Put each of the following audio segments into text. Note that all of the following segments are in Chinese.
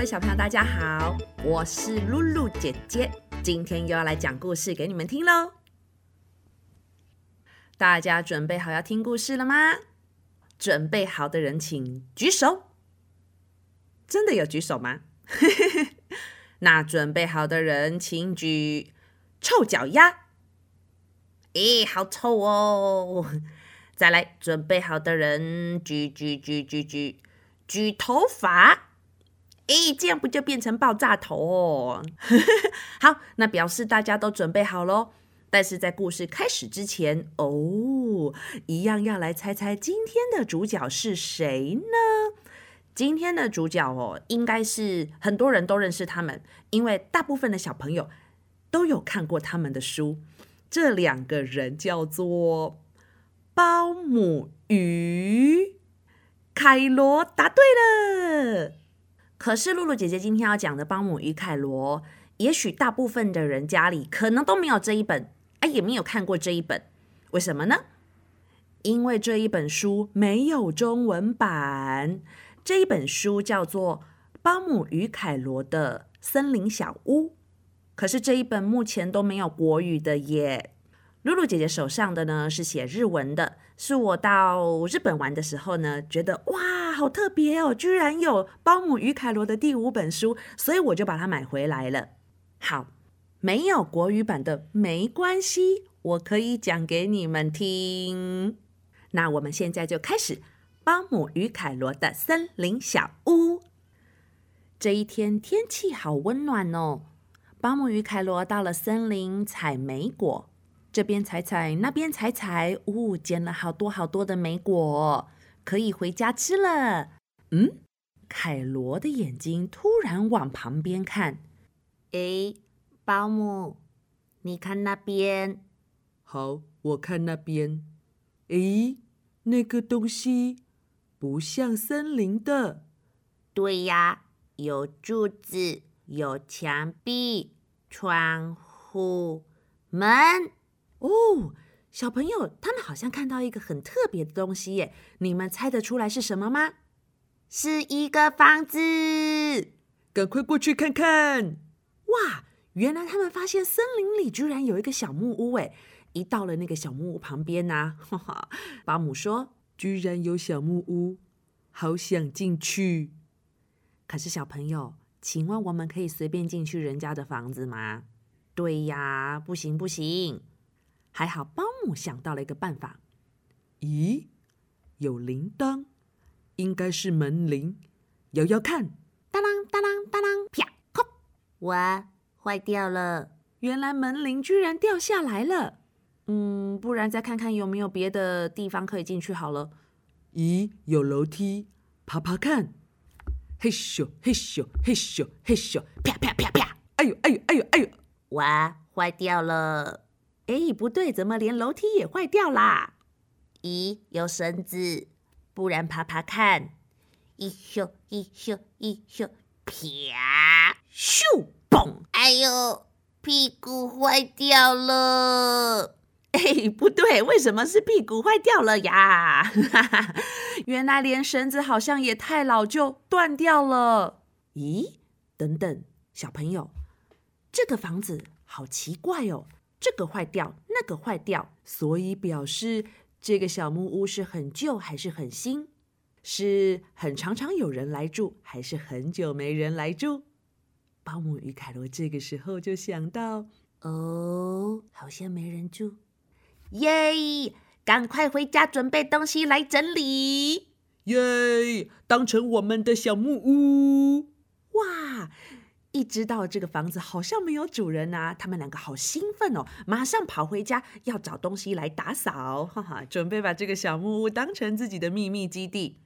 位小朋友，大家好，我是露露姐姐，今天又要来讲故事给你们听喽。大家准备好要听故事了吗？准备好的人请举手。真的有举手吗？那准备好的人请举臭脚丫。咦，好臭哦！再来，准备好的人举举举举举举头发。诶，这样不就变成爆炸头哦？好，那表示大家都准备好喽。但是在故事开始之前，哦，一样要来猜猜今天的主角是谁呢？今天的主角哦，应该是很多人都认识他们，因为大部分的小朋友都有看过他们的书。这两个人叫做包姆鱼凯罗，答对了。可是露露姐姐今天要讲的《邦姆与凯罗》，也许大部分的人家里可能都没有这一本，哎，也没有看过这一本。为什么呢？因为这一本书没有中文版。这一本书叫做《邦姆与凯罗的森林小屋》，可是这一本目前都没有国语的耶。露露姐姐手上的呢是写日文的，是我到日本玩的时候呢，觉得哇，好特别哦，居然有《包姆与凯罗》的第五本书，所以我就把它买回来了。好，没有国语版的没关系，我可以讲给你们听。那我们现在就开始《包姆与凯罗的森林小屋》。这一天天气好温暖哦，包姆与凯罗到了森林采莓果。这边采采，那边采采，呜，捡了好多好多的莓果，可以回家吃了。嗯，凯罗的眼睛突然往旁边看，诶，保姆，你看那边。好，我看那边。诶，那个东西不像森林的。对呀，有柱子，有墙壁，窗户，门。哦，小朋友，他们好像看到一个很特别的东西耶！你们猜得出来是什么吗？是一个房子，赶快过去看看！哇，原来他们发现森林里居然有一个小木屋诶！一到了那个小木屋旁边呢，哈哈，保姆说：“居然有小木屋，好想进去。”可是小朋友，请问我们可以随便进去人家的房子吗？对呀，不行不行。还好，保姆想到了一个办法。咦，有铃铛，应该是门铃。摇摇看，当啷当啷当啷，啪！扣，哇，坏掉了！原来门铃居然掉下来了。嗯，不然再看看有没有别的地方可以进去好了。咦，有楼梯，爬爬看。嘿咻嘿咻嘿咻嘿咻，啪啪啪啪！哎呦哎呦哎呦哎呦！哇，坏掉了！哎，不对，怎么连楼梯也坏掉啦？咦，有绳子，不然爬爬看。一咻一咻一咻，啪！咻嘣！哎呦，屁股坏掉了！哎，不对，为什么是屁股坏掉了呀？原来连绳子好像也太老旧，断掉了。咦，等等，小朋友，这个房子好奇怪哦。这个坏掉，那个坏掉，所以表示这个小木屋是很旧还是很新？是很常常有人来住，还是很久没人来住？保姆与凯罗这个时候就想到：哦，好像没人住，耶！赶快回家准备东西来整理，耶！当成我们的小木屋，哇！一知道这个房子好像没有主人啊，他们两个好兴奋哦，马上跑回家要找东西来打扫，哈哈，准备把这个小木屋当成自己的秘密基地。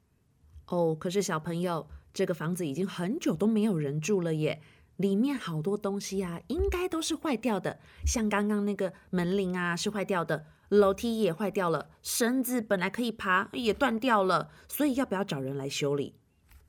哦，可是小朋友，这个房子已经很久都没有人住了耶，里面好多东西啊，应该都是坏掉的，像刚刚那个门铃啊是坏掉的，楼梯也坏掉了，绳子本来可以爬也断掉了，所以要不要找人来修理？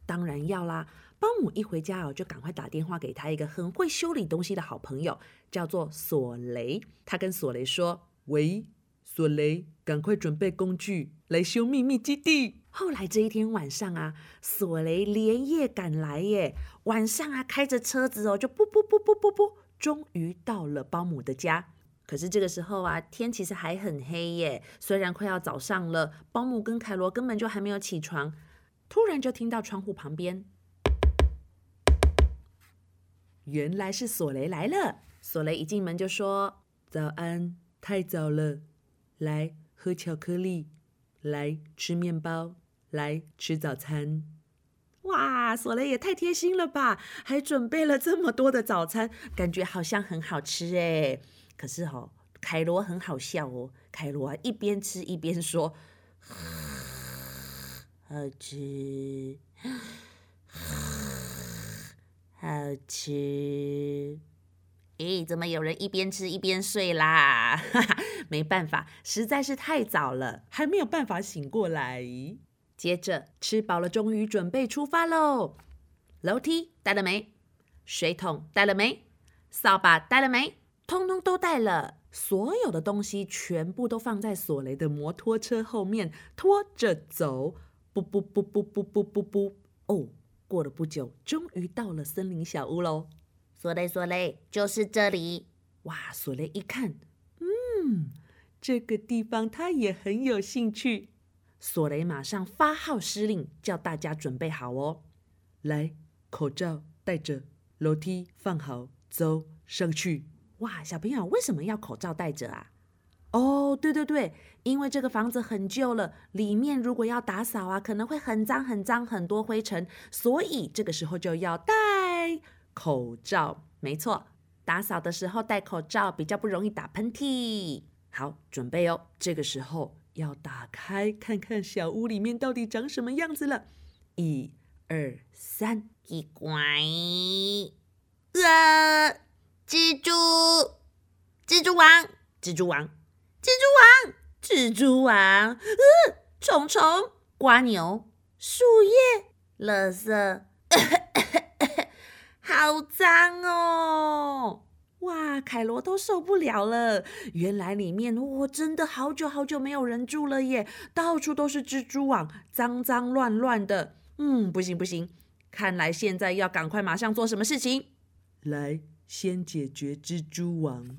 当然要啦。保姆一回家哦，就赶快打电话给他一个很会修理东西的好朋友，叫做索雷。他跟索雷说：“喂，索雷，赶快准备工具来修秘密基地。后来这一天晚上啊，索雷连夜赶来耶。晚上啊，开着车子哦，就噗噗噗噗噗噗，终于到了保姆的家。可是这个时候啊，天其实还很黑耶。虽然快要早上了，保姆跟凯罗根本就还没有起床。突然就听到窗户旁边，原来是索雷来了。索雷一进门就说：“早安，太早了，来喝巧克力，来吃面包。”来吃早餐，哇！索雷也太贴心了吧，还准备了这么多的早餐，感觉好像很好吃哎。可是哦，凯罗很好笑哦，凯罗啊一边吃一边说：“ 好吃，好 吃。”诶，怎么有人一边吃一边睡啦？没办法，实在是太早了，还没有办法醒过来。接着吃饱了，终于准备出发喽。楼梯带了没？水桶带了没？扫把带了没？通通都带了。所有的东西全部都放在索雷的摩托车后面，拖着走。不不不不不不不不。哦，过了不久，终于到了森林小屋喽。索雷，索雷，就是这里。哇，索雷一看，嗯，这个地方他也很有兴趣。索雷马上发号施令，叫大家准备好哦。来，口罩戴着，楼梯放好，走上去。哇，小朋友为什么要口罩戴着啊？哦，对对对，因为这个房子很旧了，里面如果要打扫啊，可能会很脏很脏，很多灰尘，所以这个时候就要戴口罩。没错，打扫的时候戴口罩比较不容易打喷嚏。好，准备哦。这个时候。要打开看看小屋里面到底长什么样子了。一、二、三，奇怪！啊，蜘蛛，蜘蛛王，蜘蛛王，蜘蛛王，蜘蛛王！呃，虫虫，瓜牛，树叶，垃圾，好脏哦！哇，凯罗都受不了了。原来里面哇，真的好久好久没有人住了耶，到处都是蜘蛛网，脏脏乱乱的。嗯，不行不行，看来现在要赶快马上做什么事情。来，先解决蜘蛛网。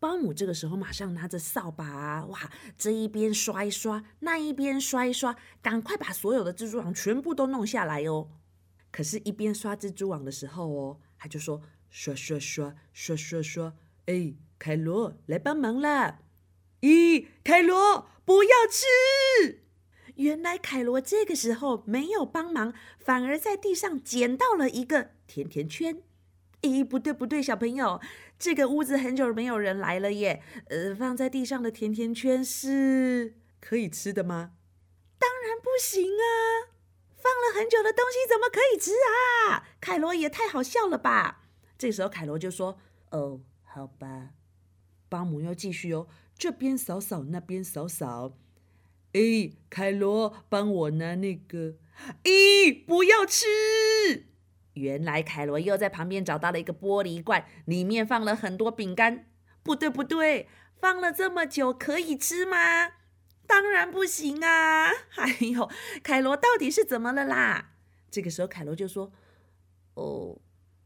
保姆这个时候马上拿着扫把，哇，这一边刷一刷，那一边刷一刷，赶快把所有的蜘蛛网全部都弄下来哦。可是，一边刷蜘蛛网的时候哦，他就说。刷刷刷刷刷刷！哎，凯罗来帮忙啦！咦，凯罗不要吃！原来凯罗这个时候没有帮忙，反而在地上捡到了一个甜甜圈。咦，不对不对，小朋友，这个屋子很久没有人来了耶。呃，放在地上的甜甜圈是可以吃的吗？当然不行啊！放了很久的东西怎么可以吃啊？凯罗也太好笑了吧！这时候，凯罗就说：“哦，好吧。”保姆又继续哦，这边扫扫，那边扫扫。哎，凯罗，帮我拿那个。咦，不要吃！原来凯罗又在旁边找到了一个玻璃罐，里面放了很多饼干。不对，不对，放了这么久，可以吃吗？当然不行啊！哎呦，凯罗到底是怎么了啦？这个时候，凯罗就说：“哦。”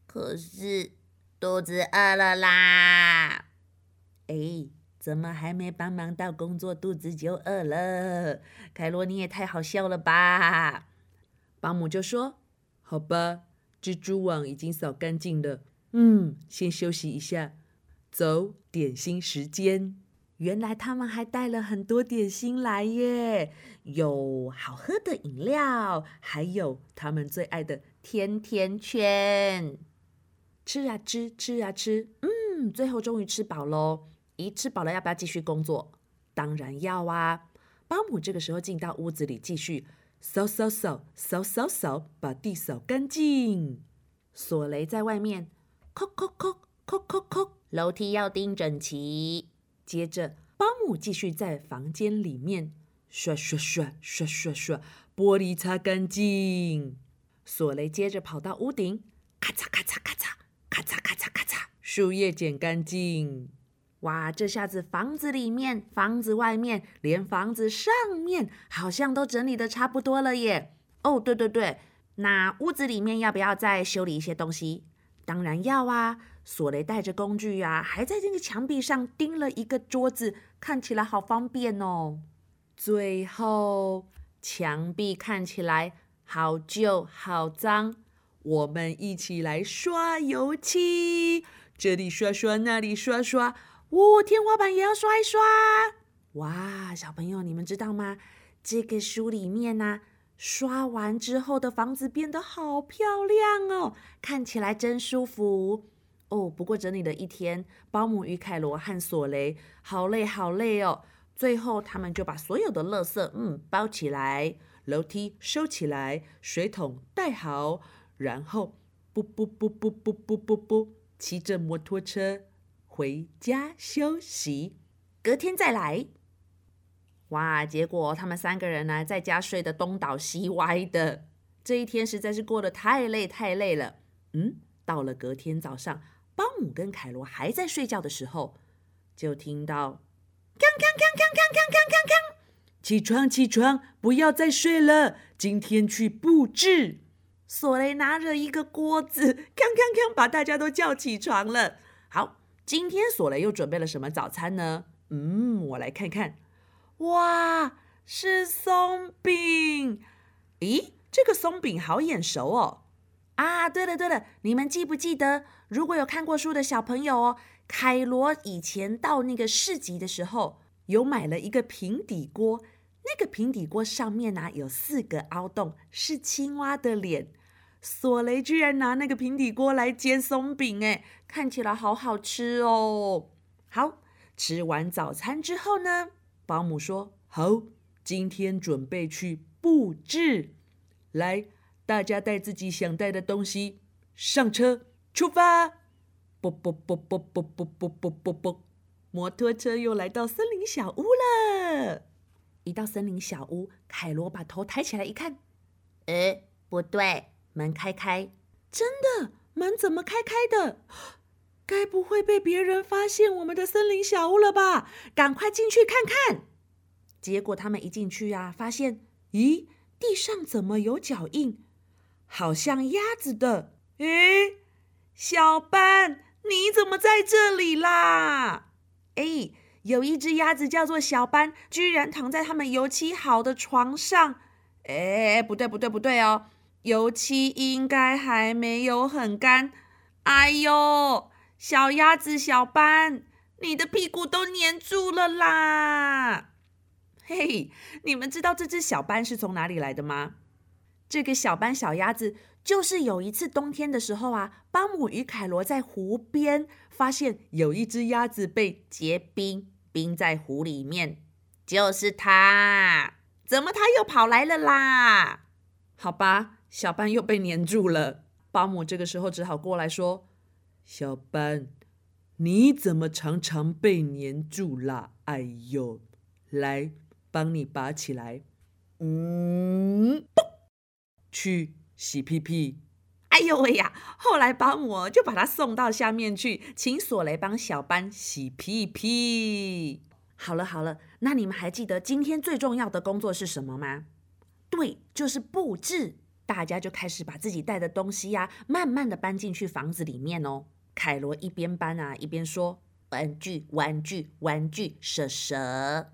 可是肚子饿了啦！哎，怎么还没帮忙到工作，肚子就饿了？凯罗，你也太好笑了吧！保姆就说：“好吧，蜘蛛网已经扫干净了，嗯，先休息一下。走，点心时间。原来他们还带了很多点心来耶，有好喝的饮料，还有他们最爱的甜甜圈。”吃啊吃，吃啊吃，嗯，最后终于吃饱喽。咦，吃饱了要不要继续工作？当然要啊。保姆这个时候进到屋子里，继续扫扫扫扫扫扫，把地扫干净。索雷在外面，叩叩叩叩叩叩，楼梯要钉整齐。接着，保姆继续在房间里面刷刷刷刷刷刷，玻璃擦干净。索雷接着跑到屋顶，咔嚓咔嚓咔嚓。咔嚓咔嚓咔嚓，树叶剪干净。哇，这下子房子里面、房子外面，连房子上面，好像都整理的差不多了耶。哦，对对对，那屋子里面要不要再修理一些东西？当然要啊。索雷带着工具呀，还在这个墙壁上钉了一个桌子，看起来好方便哦。最后，墙壁看起来好旧、好脏，我们一起来刷油漆，这里刷刷，那里刷刷，哦，天花板也要刷一刷。哇，小朋友，你们知道吗？这个书里面呢，刷完之后的房子变得好漂亮哦，看起来真舒服。哦，不过整理了一天，保姆与凯罗和索雷好累好累哦。最后，他们就把所有的垃圾嗯包起来，楼梯收起来，水桶带好，然后不不不不不不不不，骑着摩托车回家休息，隔天再来。哇！结果他们三个人呢，在家睡得东倒西歪的，这一天实在是过得太累太累了。嗯，到了隔天早上。保姆跟凯罗还在睡觉的时候，就听到“锵锵锵锵锵锵锵锵锵”，起床起床，不要再睡了，今天去布置。索雷拿着一个锅子，锵锵锵，把大家都叫起床了。好，今天索雷又准备了什么早餐呢？嗯，我来看看。哇，是松饼。咦，这个松饼好眼熟哦。啊，对了对了，你们记不记得？如果有看过书的小朋友哦，凯罗以前到那个市集的时候，有买了一个平底锅，那个平底锅上面呢有四个凹洞，是青蛙的脸。索雷居然拿那个平底锅来煎松饼，哎，看起来好好吃哦。好，吃完早餐之后呢，保姆说：“好，今天准备去布置，来。”大家带自己想带的东西上车，出发！啵啵啵啵啵啵啵啵啵啵，摩托车又来到森林小屋了。一到森林小屋，凯罗把头抬起来一看，呃，不对，门开开，真的，门怎么开开的？该不会被别人发现我们的森林小屋了吧？赶快进去看看。结果他们一进去呀，发现，咦，地上怎么有脚印？好像鸭子的，诶，小班，你怎么在这里啦？哎，有一只鸭子叫做小班，居然躺在他们油漆好的床上。哎，不对不对不对哦，油漆应该还没有很干。哎呦，小鸭子小班，你的屁股都粘住了啦！嘿，你们知道这只小班是从哪里来的吗？这个小班小鸭子，就是有一次冬天的时候啊，巴姆与凯罗在湖边发现有一只鸭子被结冰，冰在湖里面，就是它。怎么它又跑来了啦？好吧，小班又被粘住了。巴姆这个时候只好过来说：“小班，你怎么常常被粘住啦？哎呦，来帮你拔起来。”嗯。去洗屁屁！哎呦喂呀！后来保姆就把他送到下面去，请索雷帮小班洗屁屁。好了好了，那你们还记得今天最重要的工作是什么吗？对，就是布置。大家就开始把自己带的东西呀，慢慢的搬进去房子里面哦。凯罗一边搬啊，一边说：“玩具，玩具，玩具，蛇蛇。”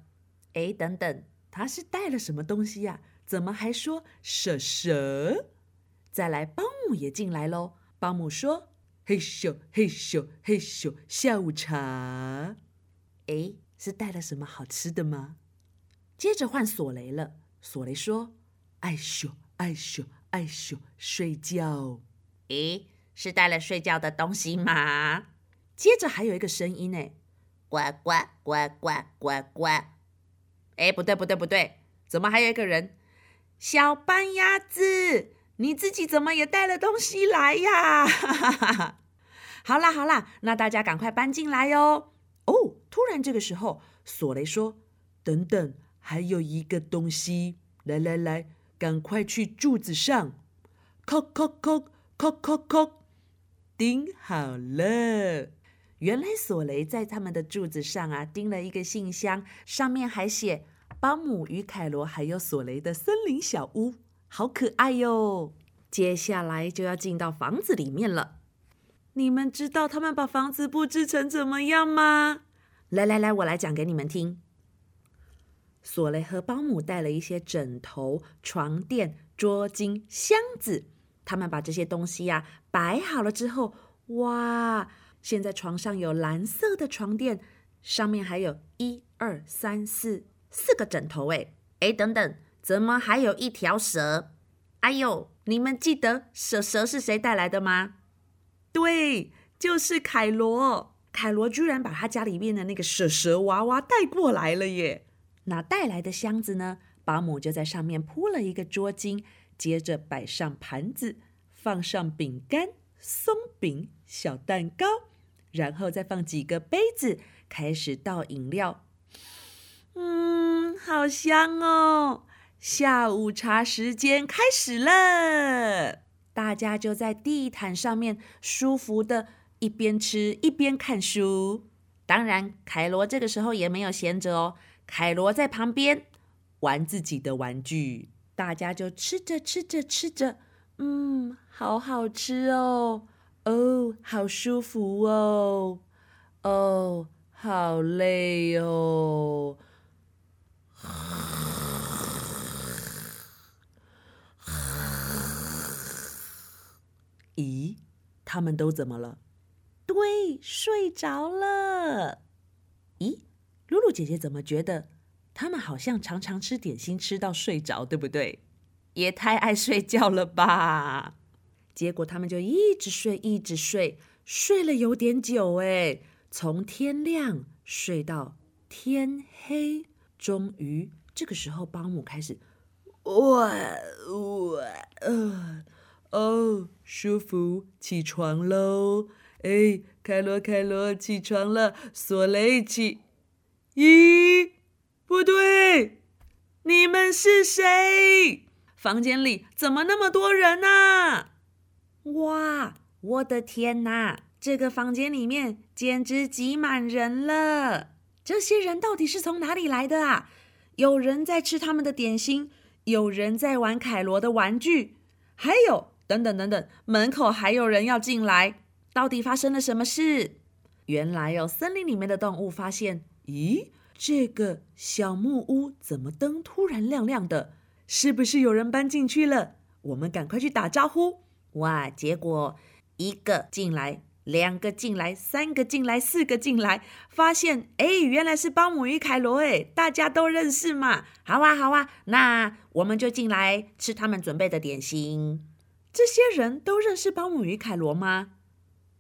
哎，等等，他是带了什么东西呀？怎么还说蛇蛇？再来，保姆也进来喽。保姆说：“嘿咻嘿咻嘿咻，下午茶。”哎，是带了什么好吃的吗？接着换索雷了。索雷说：“爱咻爱咻爱咻，睡觉。”咦，是带了睡觉的东西吗？接着还有一个声音呢，呱呱呱呱呱呱。哎，不对不对不对，怎么还有一个人？小斑鸭子，你自己怎么也带了东西来呀？好啦好啦，那大家赶快搬进来哟。哦，突然这个时候，索雷说：“等等，还有一个东西，来来来，赶快去柱子上，叩叩叩叩叩叩，钉好了。”原来索雷在他们的柱子上啊钉了一个信箱，上面还写“保姆与凯罗还有索雷的森林小屋”，好可爱哟！接下来就要进到房子里面了。你们知道他们把房子布置成怎么样吗？来来来，我来讲给你们听。索雷和保姆带了一些枕头、床垫、桌巾、箱子，他们把这些东西呀、摆好了之后，哇！现在床上有蓝色的床垫，上面还有一二三四四个枕头。哎哎，等等，怎么还有一条蛇？哎呦，你们记得蛇蛇是谁带来的吗？对，就是凯罗。凯罗居然把他家里面的那个蛇蛇娃娃带过来了耶！那带来的箱子呢？保姆就在上面铺了一个桌巾，接着摆上盘子，放上饼干、松饼、小蛋糕，然后再放几个杯子，开始倒饮料。嗯，好香哦！下午茶时间开始了，大家就在地毯上面舒服的一边吃一边看书。当然，凯罗这个时候也没有闲着哦。凯罗在旁边玩自己的玩具，大家就吃着吃着吃着，嗯，好好吃哦，哦，好舒服哦，哦，好累哦。咦，他们都怎么了？对，睡着了。咦，露露姐姐怎么觉得他们好像常常吃点心吃到睡着，对不对？也太爱睡觉了吧！结果他们就一直睡，一直睡，睡了有点久哎，从天亮睡到天黑，终于这个时候，保姆开始，哇哇呃。哦，舒服，起床喽！哎，凯罗，凯罗，起床了。索雷起，咦，不对，你们是谁？房间里怎么那么多人啊？哇，我的天哪！这个房间里面简直挤满人了。这些人到底是从哪里来的啊？有人在吃他们的点心，有人在玩凯罗的玩具，还有。等等等等，门口还有人要进来，到底发生了什么事？原来哦，森林里面的动物发现，咦，这个小木屋怎么灯突然亮亮的？是不是有人搬进去了？我们赶快去打招呼！哇，结果一个进来，两个进来，三个进来，四个进来，发现哎，原来是保姆与凯罗哎，大家都认识嘛？好啊，好啊，那我们就进来吃他们准备的点心。这些人都认识保姆与凯罗吗？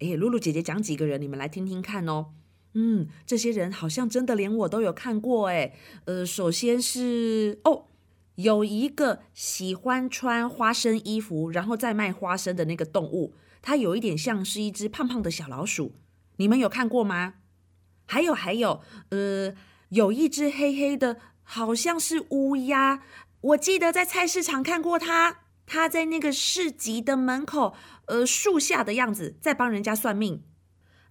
哎，露露姐姐讲几个人，你们来听听看哦。嗯，这些人好像真的连我都有看过哎。呃，首先是哦，有一个喜欢穿花生衣服，然后再卖花生的那个动物，它有一点像是一只胖胖的小老鼠，你们有看过吗？还有还有，呃，有一只黑黑的，好像是乌鸦，我记得在菜市场看过它。他在那个市集的门口，呃，树下的样子，在帮人家算命。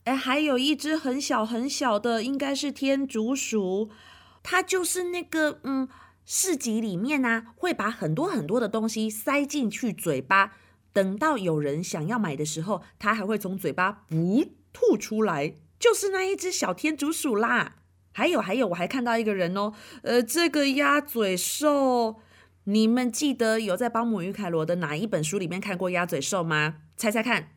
哎，还有一只很小很小的，应该是天竺鼠。它就是那个，嗯，市集里面呢，会把很多很多的东西塞进去嘴巴，等到有人想要买的时候，它还会从嘴巴不吐出来，就是那一只小天竺鼠啦。还有还有，我还看到一个人哦，呃，这个鸭嘴兽。你们记得有在《保姆与凯罗》的哪一本书里面看过鸭嘴兽吗？猜猜看，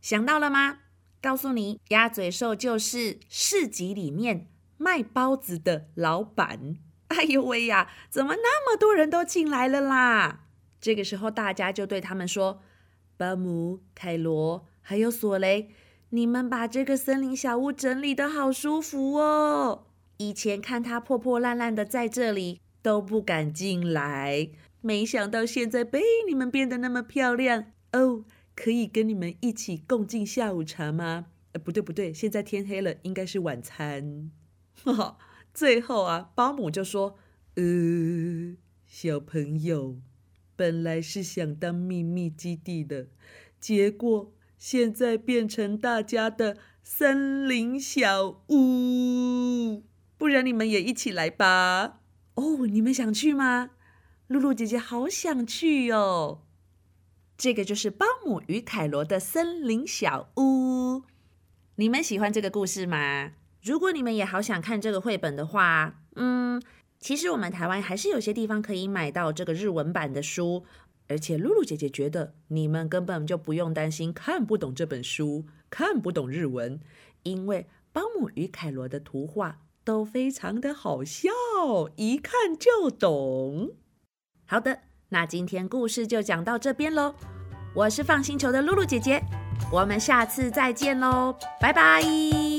想到了吗？告诉你，鸭嘴兽就是市集里面卖包子的老板。哎呦喂呀，怎么那么多人都进来了啦？这个时候，大家就对他们说：“巴姆、凯罗还有索雷，你们把这个森林小屋整理的好舒服哦。以前看它破破烂烂的在这里。”都不敢进来，没想到现在被你们变得那么漂亮哦！可以跟你们一起共进下午茶吗？呃，不对不对，现在天黑了，应该是晚餐。哈哈，最后啊，保姆就说：“呃，小朋友，本来是想当秘密基地的，结果现在变成大家的森林小屋，不然你们也一起来吧。哦，你们想去吗？露露姐姐好想去哟。这个就是包姆与凯罗的森林小屋。你们喜欢这个故事吗？如果你们也好想看这个绘本的话，嗯，其实我们台湾还是有些地方可以买到这个日文版的书。而且露露姐姐觉得你们根本就不用担心看不懂这本书，看不懂日文，因为包姆与凯罗的图画都非常的好笑，一看就懂。好的，那今天故事就讲到这边喽。我是放星球的露露姐姐，我们下次再见喽，拜拜。